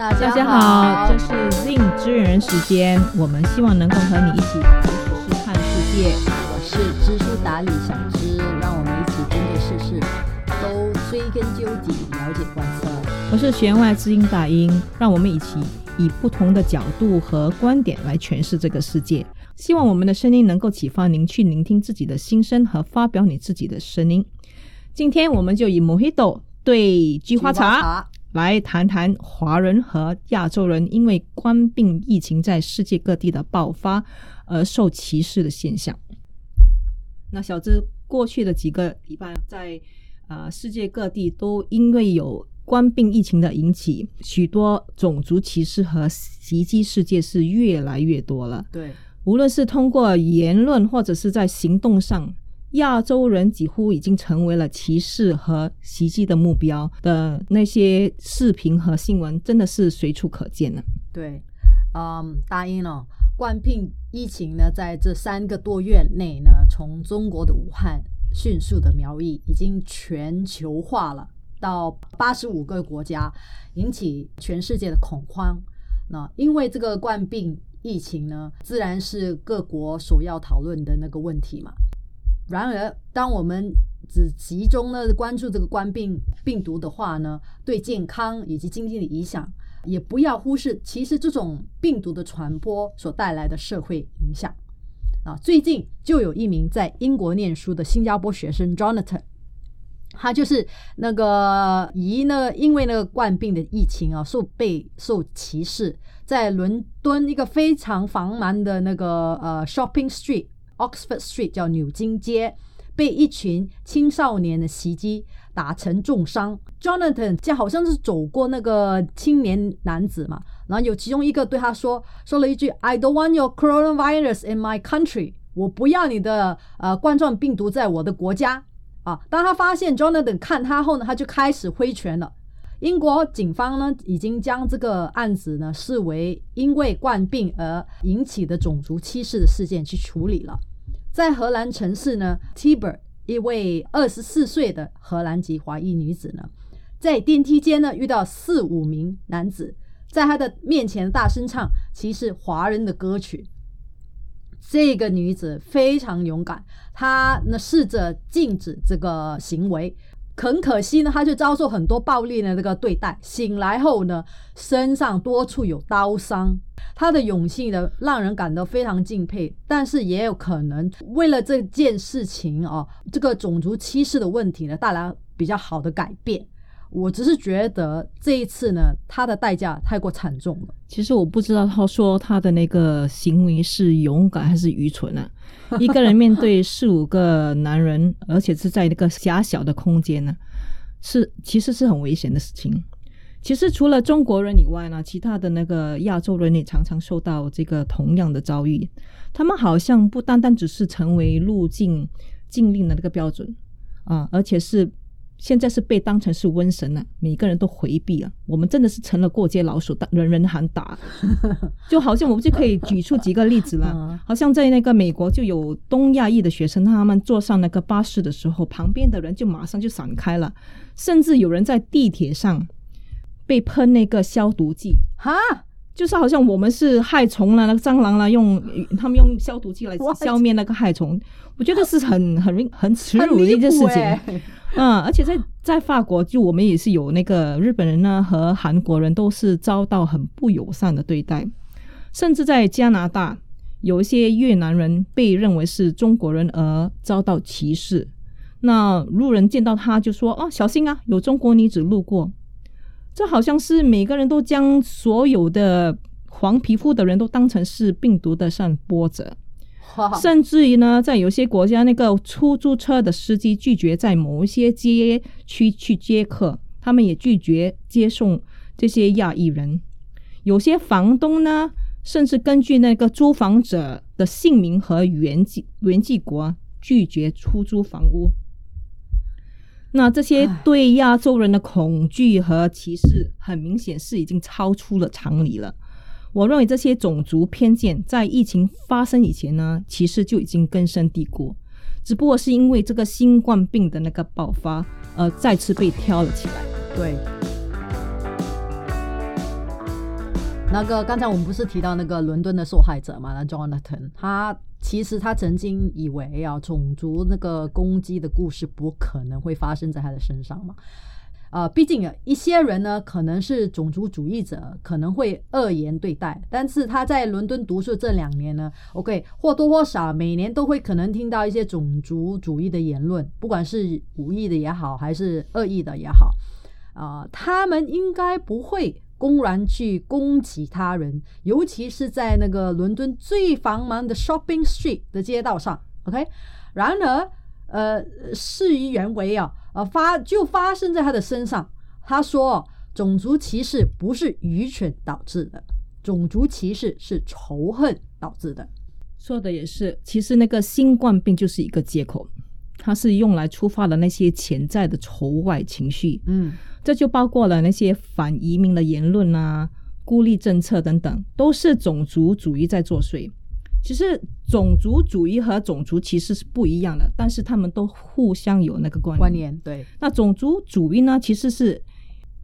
大大家好，这是 Zing 支援人时间，我们希望能够和你一起读时试看世界。我是知书达理小知，让我们一起针对世事都追根究底，了解观测。我是弦外之音大音，让我们一起以不同的角度和观点来诠释这个世界。希望我们的声音能够启发您去聆听自己的心声和发表你自己的声音。今天我们就以 Mojito 对菊花茶来谈谈华人和亚洲人因为冠病疫情在世界各地的爆发而受歧视的现象。那小资过去的几个礼拜，在呃世界各地都因为有冠病疫情的引起，许多种族歧视和袭击事件是越来越多了。对，无论是通过言论或者是在行动上，亚洲人几乎已经成为了歧视和袭击的目标的那些视频和新闻，真的是随处可见了。对，嗯，答应了。冠病疫情呢，在这三个多月内呢，从中国的武汉迅速的苗裔，已经全球化了，到八十五个国家，引起全世界的恐慌。那因为这个冠病疫情呢，自然是各国首要讨论的那个问题嘛。然而，当我们只集中呢关注这个冠病病毒的话呢，对健康以及经济的影响。也不要忽视，其实这种病毒的传播所带来的社会影响啊。最近就有一名在英国念书的新加坡学生 Jonathan，他就是那个疑呢，因为那个冠病的疫情啊，受被受歧视，在伦敦一个非常繁忙的那个呃 Shopping Street Oxford Street 叫牛津街，被一群青少年的袭击。打成重伤，Jonathan 就好像是走过那个青年男子嘛，然后有其中一个对他说说了一句 "I don't want your coronavirus in my country"，我不要你的呃冠状病毒在我的国家啊。当他发现 Jonathan 看他后呢，他就开始挥拳了。英国警方呢已经将这个案子呢视为因为冠病而引起的种族歧视的事件去处理了。在荷兰城市呢 Tiber。一位二十四岁的荷兰籍华裔女子呢，在电梯间呢遇到四五名男子，在她的面前大声唱歧视华人的歌曲。这个女子非常勇敢，她呢试着禁止这个行为。很可惜呢，他就遭受很多暴力的这个对待。醒来后呢，身上多处有刀伤。他的勇气呢，让人感到非常敬佩。但是也有可能为了这件事情哦，这个种族歧视的问题呢，带来比较好的改变。我只是觉得这一次呢，他的代价太过惨重了。其实我不知道他说他的那个行为是勇敢还是愚蠢啊？一个人面对四五个男人，而且是在那个狭小的空间呢，是其实是很危险的事情。其实除了中国人以外呢，其他的那个亚洲人也常常受到这个同样的遭遇。他们好像不单单只是成为入境禁令的那个标准啊，而且是。现在是被当成是瘟神了，每个人都回避了。我们真的是成了过街老鼠，人人喊打。就好像我们就可以举出几个例子了，好像在那个美国就有东亚裔的学生，他们坐上那个巴士的时候，旁边的人就马上就闪开了，甚至有人在地铁上被喷那个消毒剂，哈，就是好像我们是害虫了，那个蟑螂了，用他们用消毒剂来消灭那个害虫，我觉得是很很很耻辱的一件事情。嗯，而且在在法国，就我们也是有那个日本人呢和韩国人都是遭到很不友善的对待，甚至在加拿大，有一些越南人被认为是中国人而遭到歧视。那路人见到他就说：“哦，小心啊，有中国女子路过。”这好像是每个人都将所有的黄皮肤的人都当成是病毒的散播者。甚至于呢，在有些国家，那个出租车的司机拒绝在某一些街区去接客，他们也拒绝接送这些亚裔人。有些房东呢，甚至根据那个租房者的姓名和原籍原籍国拒绝出租房屋。那这些对亚洲人的恐惧和歧视，很明显是已经超出了常理了。我认为这些种族偏见在疫情发生以前呢，其实就已经根深蒂固，只不过是因为这个新冠病的那个爆发，呃，再次被挑了起来。对。那个刚才我们不是提到那个伦敦的受害者嘛？那 Jonathan，他其实他曾经以为啊，种族那个攻击的故事不可能会发生在他的身上嘛。呃，毕竟有一些人呢，可能是种族主义者，可能会恶言对待。但是他在伦敦读书这两年呢，OK，或多或少每年都会可能听到一些种族主义的言论，不管是无意的也好，还是恶意的也好，啊、他们应该不会公然去攻击他人，尤其是在那个伦敦最繁忙的 Shopping Street 的街道上，OK。然而，呃，事与愿违啊，呃，发就发生在他的身上。他说，种族歧视不是愚蠢导致的，种族歧视是仇恨导致的。说的也是，其实那个新冠病就是一个借口，它是用来触发了那些潜在的仇外情绪，嗯这就包括了那些反移民的言论啊、孤立政策等等，都是种族主义在作祟。其实种族主义和种族歧视是不一样的，但是他们都互相有那个关观念对，那种族主义呢，其实是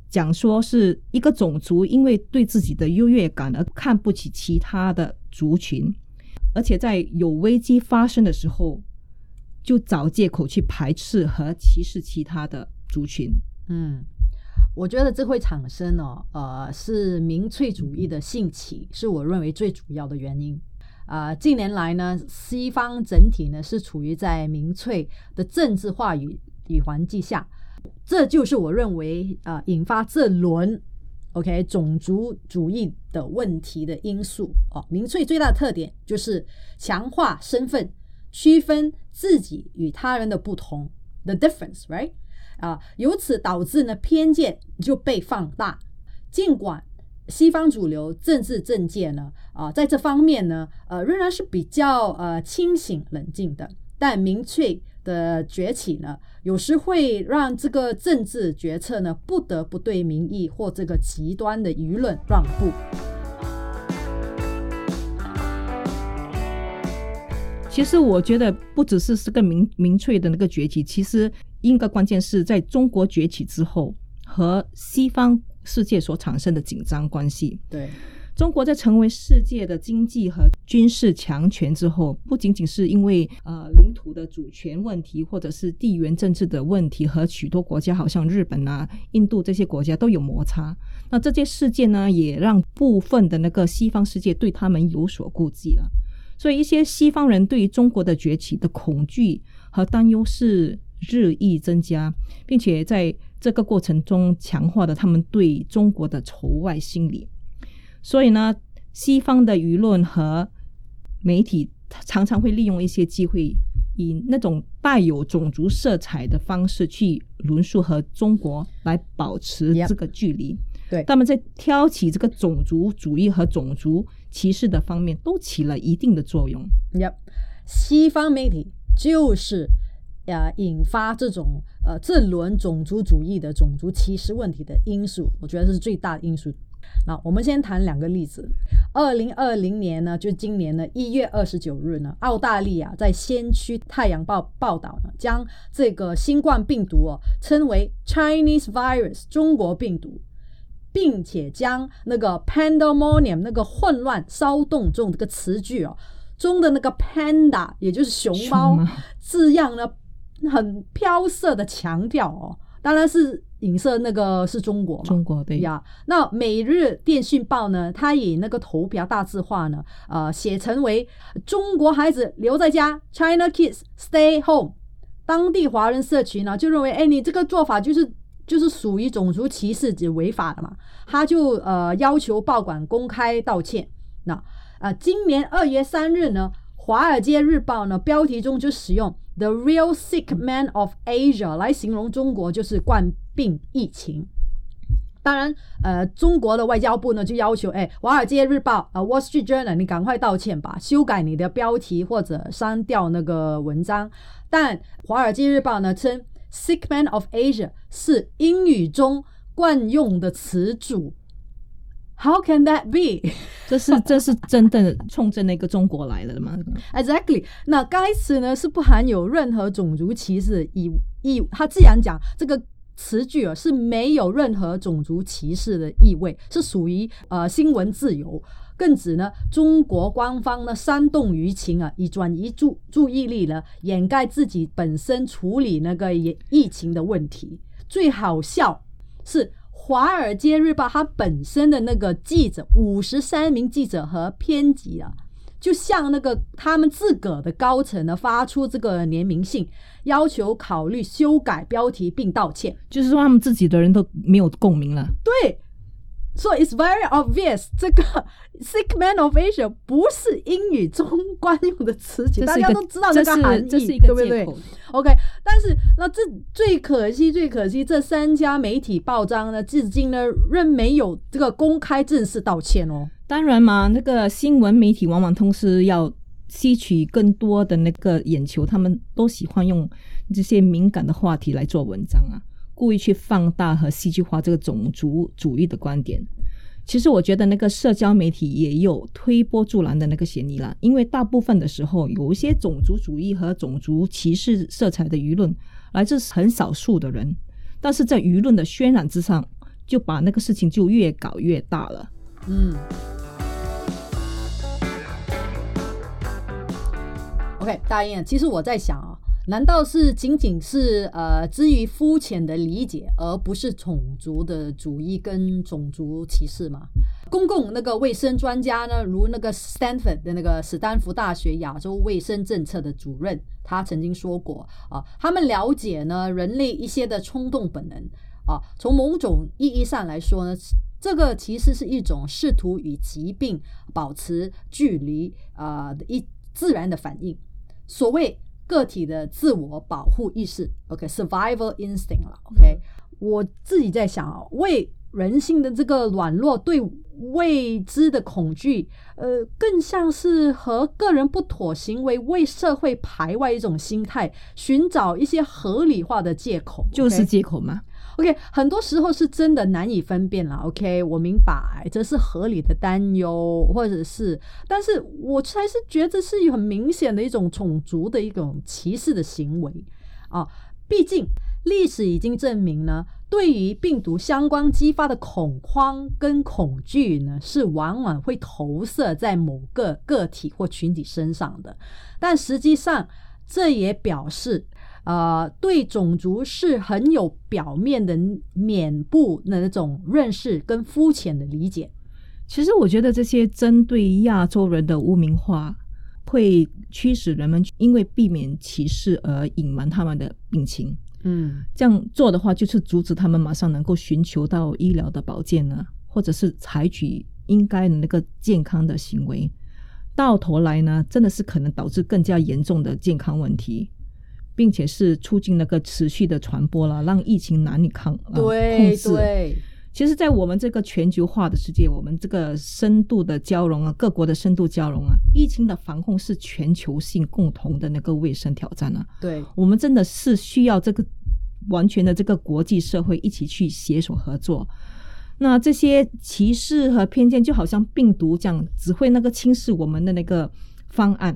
讲说是一个种族因为对自己的优越感而看不起其他的族群，而且在有危机发生的时候，就找借口去排斥和歧视其他的族群。嗯，我觉得这会产生哦，呃，是民粹主义的兴起，是我认为最主要的原因。啊、近年来呢，西方整体呢是处于在民粹的政治话语与环境下，这就是我认为啊、引发这轮 OK 种族主义的问题的因素哦。民粹最大的特点就是强化身份，区分自己与他人的不同，the difference，right？啊，由此导致呢偏见就被放大。尽管西方主流政治政界呢，啊，在这方面呢，呃，仍然是比较呃清醒冷静的，但民粹的崛起呢，有时会让这个政治决策呢，不得不对民意或这个极端的舆论让步。其实我觉得不只是这个民民粹的那个崛起，其实应该关键是在中国崛起之后和西方世界所产生的紧张关系。对，中国在成为世界的经济和军事强权之后，不仅仅是因为呃领土的主权问题，或者是地缘政治的问题，和许多国家，好像日本啊、印度这些国家都有摩擦。那这些事件呢，也让部分的那个西方世界对他们有所顾忌了。所以，一些西方人对于中国的崛起的恐惧和担忧是日益增加，并且在这个过程中强化了他们对中国的仇外心理。所以呢，西方的舆论和媒体常常会利用一些机会，以那种带有种族色彩的方式去论述和中国来保持这个距离。对他们在挑起这个种族主义和种族歧视的方面都起了一定的作用。Yep，西方媒体就是呃引发这种呃这轮种族主义的种族歧视问题的因素，我觉得是最大的因素。那我们先谈两个例子。二零二零年呢，就今年呢一月二十九日呢，澳大利亚在先驱《太阳报》报道呢，将这个新冠病毒哦称为 Chinese virus 中国病毒。并且将那个 pandemonium 那个混乱、骚动中这个词句哦中的那个 panda，也就是熊猫熊猫字样呢，很飘色的强调哦，当然是影射那个是中国嘛。中国对呀，那《每日电讯报》呢，它以那个头标大字化呢，呃，写成为“中国孩子留在家 ”，China kids stay home。当地华人社群呢就认为，哎，你这个做法就是就是属于种族歧视，及违法的嘛，他就呃要求报馆公开道歉。那呃，今年二月三日呢，《华尔街日报》呢标题中就使用 “the real sick man of Asia” 来形容中国就是冠病疫情。当然，呃，中国的外交部呢就要求，哎，《华尔街日报》啊，《Wall Street Journal》，你赶快道歉吧，修改你的标题或者删掉那个文章。但《华尔街日报》呢称 “sick man of Asia” 是英语中惯用的词组。How can that be? 这是这是真的冲着那个中国来了吗？Exactly，那该词呢是不含有任何种族歧视以以，他既然讲这个词句啊是没有任何种族歧视的意味，是属于呃新闻自由。更指呢，中国官方呢煽动舆情啊，以转移注注意力呢，掩盖自己本身处理那个疫疫情的问题。最好笑是《华尔街日报》它本身的那个记者，五十三名记者和编辑啊，就向那个他们自个的高层呢发出这个联名信，要求考虑修改标题并道歉。就是说他们自己的人都没有共鸣了。对。所以 it's very obvious，这个 sick man of Asia 不是英语中 惯用的词语，大家都知道这个含义，对不对？OK，但是那这最可惜，最可惜，这三家媒体报章呢，至今呢仍没有这个公开正式道歉哦。当然嘛，那个新闻媒体往往同时要吸取更多的那个眼球，他们都喜欢用这些敏感的话题来做文章啊。故意去放大和戏剧化这个种族主义的观点，其实我觉得那个社交媒体也有推波助澜的那个嫌疑了。因为大部分的时候，有一些种族主义和种族歧视色彩的舆论来自很少数的人，但是在舆论的渲染之上，就把那个事情就越搞越大了。嗯。OK，大英，其实我在想啊。难道是仅仅是呃基于肤浅的理解，而不是种族的主义跟种族歧视吗？公共那个卫生专家呢，如那个 Stanford 的那个史丹福大学亚洲卫生政策的主任，他曾经说过啊，他们了解呢人类一些的冲动本能啊，从某种意义上来说呢，这个其实是一种试图与疾病保持距离啊的一自然的反应，所谓。个体的自我保护意识，OK，survival instinct 了，OK。我自己在想啊，为人性的这个软弱，对未知的恐惧，呃，更像是和个人不妥行为为社会排外一种心态，寻找一些合理化的借口，就是借口吗？OK，很多时候是真的难以分辨了。OK，我明白这是合理的担忧，或者是，但是我还是觉得是很明显的一种种族的一种歧视的行为啊。毕竟历史已经证明呢，对于病毒相关激发的恐慌跟恐惧呢，是往往会投射在某个个体或群体身上的。但实际上，这也表示。呃，对种族是很有表面的面部的那种认识跟肤浅的理解。其实我觉得这些针对亚洲人的污名化，会驱使人们因为避免歧视而隐瞒他们的病情。嗯，这样做的话，就是阻止他们马上能够寻求到医疗的保健呢，或者是采取应该的那个健康的行为。到头来呢，真的是可能导致更加严重的健康问题。并且是促进那个持续的传播了，让疫情难以抗控制。其实，在我们这个全球化的世界，我们这个深度的交融啊，各国的深度交融啊，疫情的防控是全球性共同的那个卫生挑战啊。对，我们真的是需要这个完全的这个国际社会一起去携手合作。那这些歧视和偏见就好像病毒这样，只会那个轻视我们的那个方案。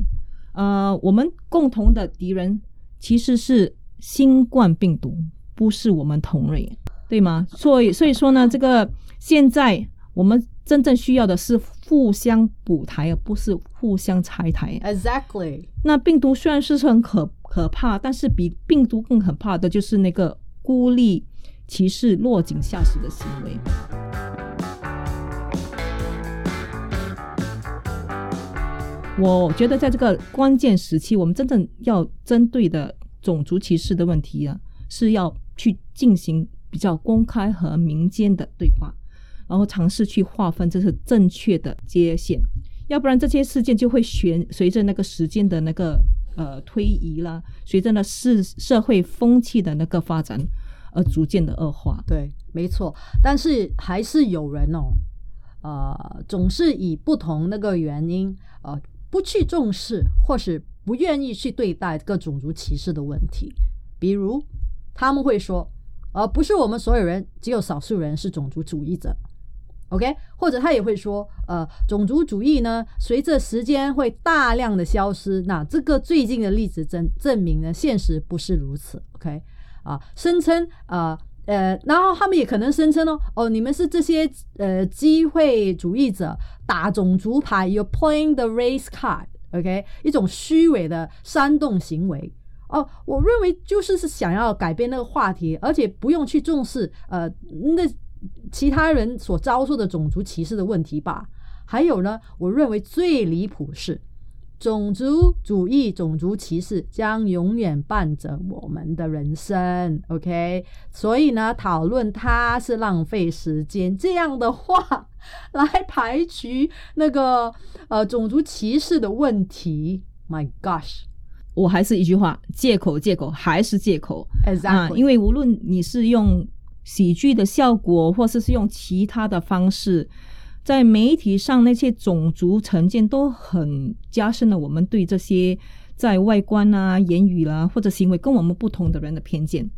呃，我们共同的敌人。其实是新冠病毒，不是我们同类，对吗？所以，所以说呢，这个现在我们真正需要的是互相补台，而不是互相拆台。Exactly。那病毒虽然是很可可怕，但是比病毒更可怕的就是那个孤立、歧视、落井下石的行为。我觉得在这个关键时期，我们真正要针对的种族歧视的问题啊，是要去进行比较公开和民间的对话，然后尝试去划分这是正确的界限，要不然这些事件就会随随着那个时间的那个呃推移啦，随着那社社会风气的那个发展而逐渐的恶化。对，没错，但是还是有人哦，呃，总是以不同那个原因呃。不去重视，或是不愿意去对待各种族歧视的问题，比如他们会说，而不是我们所有人，只有少数人是种族主义者，OK？或者他也会说，呃，种族主义呢，随着时间会大量的消失。那这个最近的例子证证明呢，现实不是如此，OK？啊，声称呃呃，然后他们也可能声称哦，哦，你们是这些呃机会主义者打种族牌，you're playing the race card，OK，、一种虚伪的煽动行为。哦，我认为就是是想要改变那个话题，而且不用去重视呃那其他人所遭受的种族歧视的问题吧。还有呢，我认为最离谱是。种族主义、种族歧视将永远伴着我们的人生，OK？所以呢，讨论它是浪费时间。这样的话，来排除那个呃种族歧视的问题。My gosh！我还是一句话，借口借口还是借口 Exactly 啊！因为无论你是用喜剧的效果，或者是用其他的方式。在媒体上，那些种族成见都很加深了我们对这些在外观啊、言语啦、或者行为跟我们不同的人的偏见。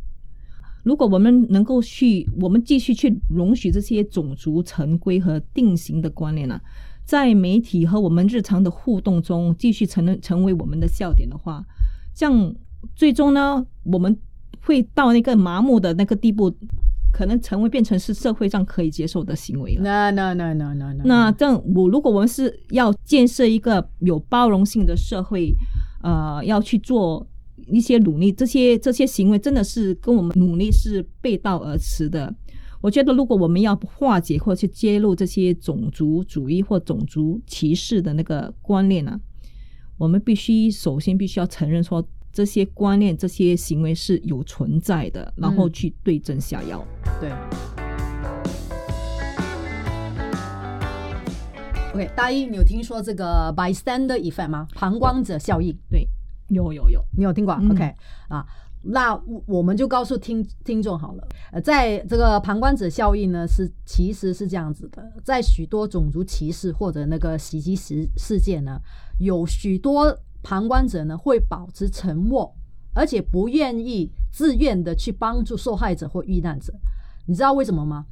如果我们能够去，我们继续去容许这些种族成规和定型的观念呢、在媒体和我们日常的互动中继续成成为我们的笑点的话，像最终呢，我们会到那个麻木的那个地步。可能成为变成是社会上可以接受的行为了。No no no no no no。那这样，我如果我们是要建设一个有包容性的社会，呃，要去做一些努力，这些这些行为真的是跟我们努力是背道而驰的。我觉得，如果我们要化解或去揭露这些种族主义或种族歧视的那个观念呢、啊，我们必须首先必须要承认说。这些观念、这些行为是有存在的，然后去对症下药。嗯、对。OK，大一，你有听说这个 bystander effect 吗？旁观者效应。对，有有有，你有听过、嗯、？OK，啊，那我们就告诉听听众好了。呃，在这个旁观者效应呢，是其实是这样子的，在许多种族歧视或者那个袭击事事件呢，有许多。旁观者呢会保持沉默，而且不愿意自愿的去帮助受害者或遇难者。你知道为什么吗？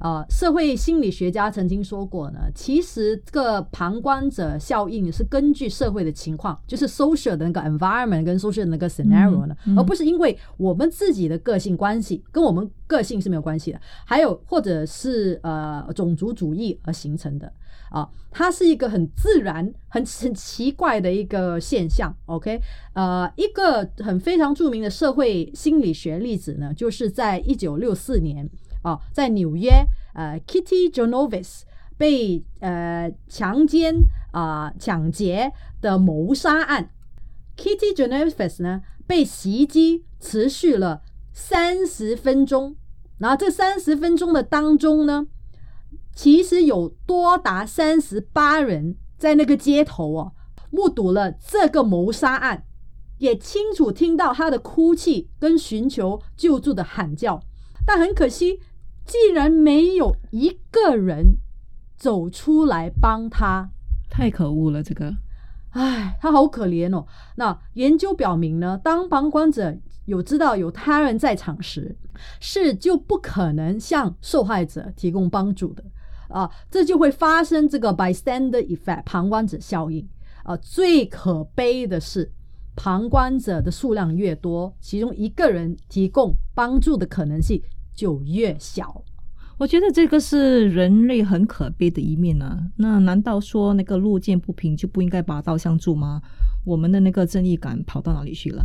呃，社会心理学家曾经说过呢，其实这个旁观者效应是根据社会的情况，就是 social 的那个 environment 跟 social 的那个 scenario 呢，嗯嗯、而不是因为我们自己的个性关系，跟我们个性是没有关系的。还有或者是呃种族主义而形成的。啊，它是一个很自然、很很奇怪的一个现象。OK，呃，一个很非常著名的社会心理学例子呢，就是在一九六四年啊，在纽约，呃，Kitty Genovese 被呃强奸啊、呃、抢劫的谋杀案。Kitty Genovese 呢被袭击持续了三十分钟，然后这三十分钟的当中呢。其实有多达三十八人在那个街头哦，目睹了这个谋杀案，也清楚听到他的哭泣跟寻求救助的喊叫，但很可惜，竟然没有一个人走出来帮他。太可恶了，这个，唉，他好可怜哦。那研究表明呢，当旁观者有知道有他人在场时，是就不可能向受害者提供帮助的。啊，这就会发生这个 bystander effect 旁观者效应。啊，最可悲的是，旁观者的数量越多，其中一个人提供帮助的可能性就越小。我觉得这个是人类很可悲的一面啊！那难道说那个路见不平就不应该拔刀相助吗？我们的那个正义感跑到哪里去了？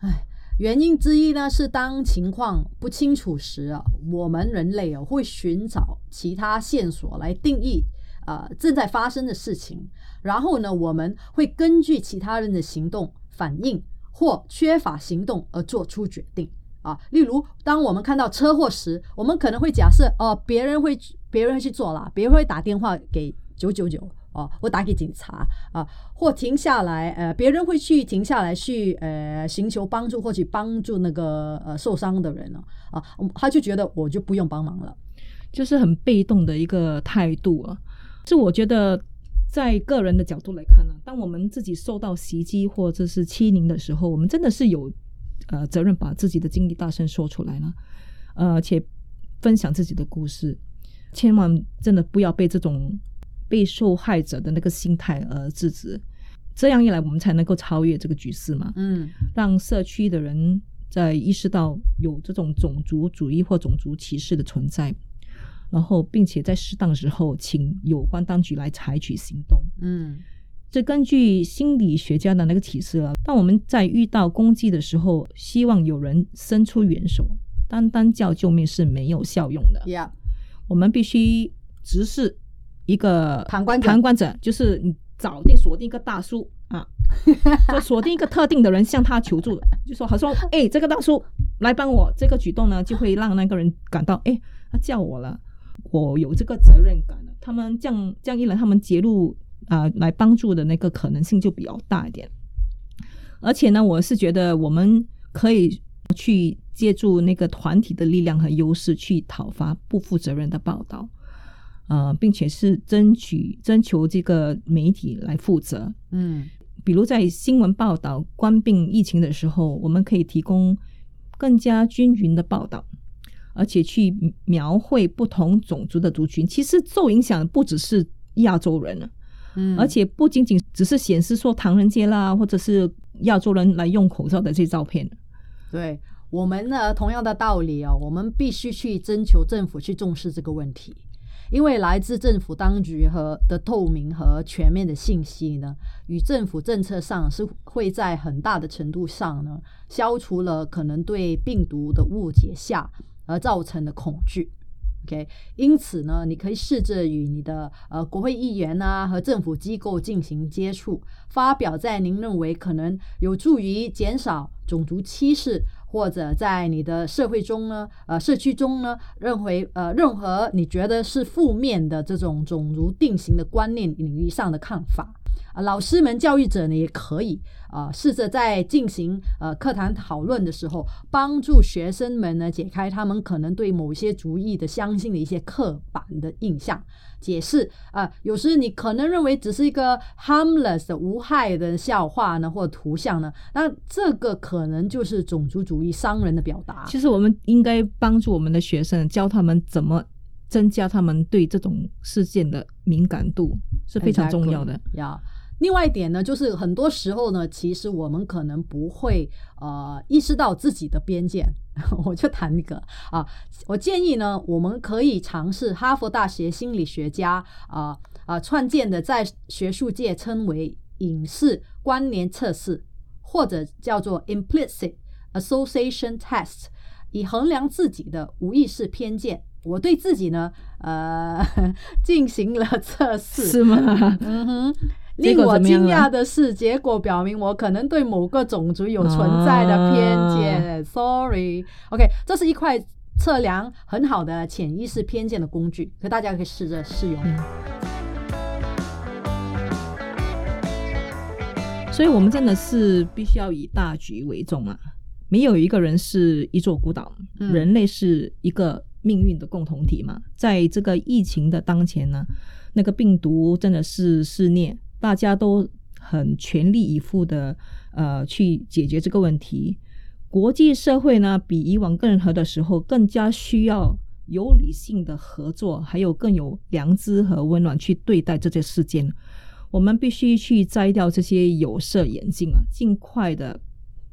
唉。原因之一呢，是当情况不清楚时啊，我们人类啊会寻找其他线索来定义呃正在发生的事情，然后呢，我们会根据其他人的行动反应或缺乏行动而做出决定啊。例如，当我们看到车祸时，我们可能会假设哦，别人会别人会去做啦，别人会打电话给九九九。哦，我打给警察啊，或停下来，呃，别人会去停下来去呃寻求帮助，或去帮助那个呃受伤的人呢啊，他就觉得我就不用帮忙了，就是很被动的一个态度啊。这我觉得，在个人的角度来看呢，当我们自己受到袭击或者是欺凌的时候，我们真的是有呃责任把自己的经历大声说出来了，呃，且分享自己的故事，千万真的不要被这种。被受害者的那个心态而制止，这样一来，我们才能够超越这个局势嘛。嗯，让社区的人在意识到有这种种族主义或种族歧视的存在，然后并且在适当时候请有关当局来采取行动。嗯这根据心理学家的那个启示啊，当我们在遇到攻击的时候，希望有人伸出援手，单单叫救命是没有效用的。，Yeah，我们必须直视一个旁观者旁观者就是你找定锁定一个大叔啊，就 锁定一个特定的人向他求助，就说好说，哎，这个大叔来帮我，这个举动呢就会让那个人感到，哎，他叫我了，我有这个责任感了。他们这样这样一来，他们介入啊、来帮助的那个可能性就比较大一点。而且呢，我是觉得我们可以去借助那个团体的力量和优势，去讨伐不负责任的报道，呃，并且是争取征求这个媒体来负责。嗯比如在新闻报道官病疫情的时候，我们可以提供更加均匀的报道，而且去描绘不同种族的族群。其实受影响不只是亚洲人了。嗯，而且不仅仅只是显示说唐人街啦，或者是亚洲人来用口罩的这些照片。对我们呢，同样的道理哦，我们必须去征求政府去重视这个问题，因为来自政府当局和的透明和全面的信息呢，与政府政策上是会在很大的程度上呢，消除了可能对病毒的误解下而造成的恐惧。OK，因此呢，你可以试着与你的呃国会议员啊和政府机构进行接触，发表在您认为可能有助于减少种族歧视，或者在你的社会中呢，呃社区中呢，认为呃任何你觉得是负面的这种种族定型的观念领域上的看法。啊，老师们、教育者呢，也可以啊、试着在进行呃课堂讨论的时候，帮助学生们呢解开他们可能对某些主义的相信的一些刻板的印象。解释啊、有时你可能认为只是一个 harmless 的无害的笑话呢，或图像呢，那这个可能就是种族主义伤人的表达。其实我们应该帮助我们的学生，教他们怎么增加他们对这种事件的敏感度，是非常重要的。呀。另外一点呢，就是很多时候呢，其实我们可能不会呃意识到自己的边界。我就谈一个啊，我建议呢，我们可以尝试哈佛大学心理学家啊啊创建的，在学术界称为影视关联测试，或者叫做 implicit association test，以衡量自己的无意识偏见。我对自己呢，呃，进行了测试，是吗？嗯哼，令我惊讶的是，结果表明我可能对某个种族有存在的偏见。Sorry，OK，、这是一块测量很好的潜意识偏见的工具，可大家可以试着试用。嗯所以我们真的是必须要以大局为重啊！没有一个人是一座孤岛，嗯人类是一个命运的共同体嘛。在这个疫情的当前呢，那个病毒真的是肆虐，大家都很全力以赴的呃去解决这个问题。国际社会呢，比以往任何的时候更加需要有理性的合作，还有更有良知和温暖去对待这些事件。我们必须去摘掉这些有色眼镜啊，尽快的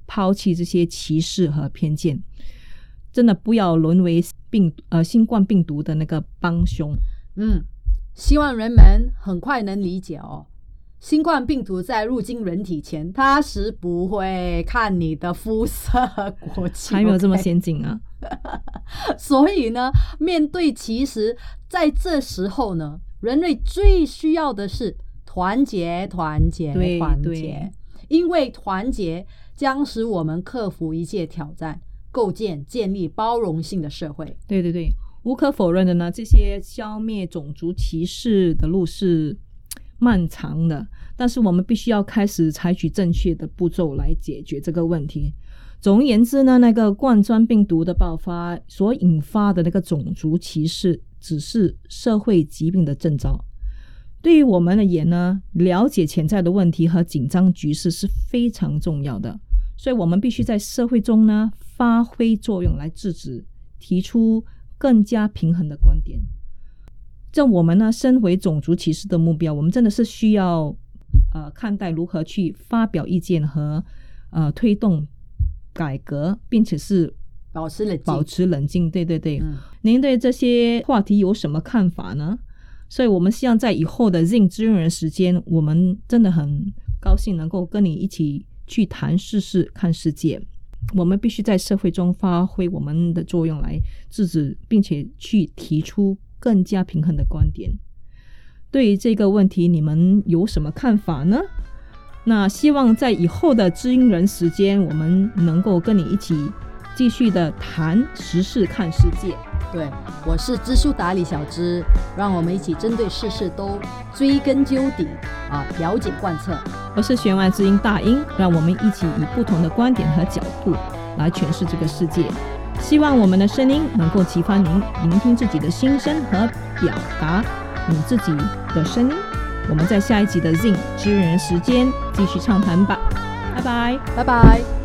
抛弃这些歧视和偏见，真的不要沦为病呃新冠病毒的那个帮凶。嗯，希望人们很快能理解哦。新冠病毒在入侵人体前，它是不会看你的肤色、国籍，还没有这么先进啊！所以呢，面对其实在这时候呢，人类最需要的是团结、团结、团结，因为团结将使我们克服一切挑战，构建建立包容性的社会。对对对，无可否认的呢，这些消灭种族歧视的路是漫长的，但是我们必须要开始采取正确的步骤来解决这个问题。总而言之呢，那个冠状病毒的爆发所引发的那个种族歧视，只是社会疾病的征兆。对于我们而言呢，了解潜在的问题和紧张局势是非常重要的，所以我们必须在社会中呢发挥作用来制止，提出更加平衡的观点。这我们呢，身为种族歧视的目标，我们真的是需要呃看待如何去发表意见和呃推动改革，并且是保持冷静，保持冷静。对对对，嗯您对这些话题有什么看法呢？所以我们希望在以后的 Zing 知人时间，我们真的很高兴能够跟你一起去谈世事、看世界。我们必须在社会中发挥我们的作用来制止，并且去提出更加平衡的观点。对于这个问题，你们有什么看法呢？那希望在以后的知音人时间，我们能够跟你一起继续的谈时事、看世界。对，我是知书达理小知，让我们一起针对事事都追根究底啊，了解贯彻。我是弦外之音大英，让我们一起以不同的观点和角度来诠释这个世界。希望我们的声音能够启发您聆听自己的心声和表达你自己的声音。我们在下一集的 Zing 知人时间继续畅谈吧，拜拜。拜拜。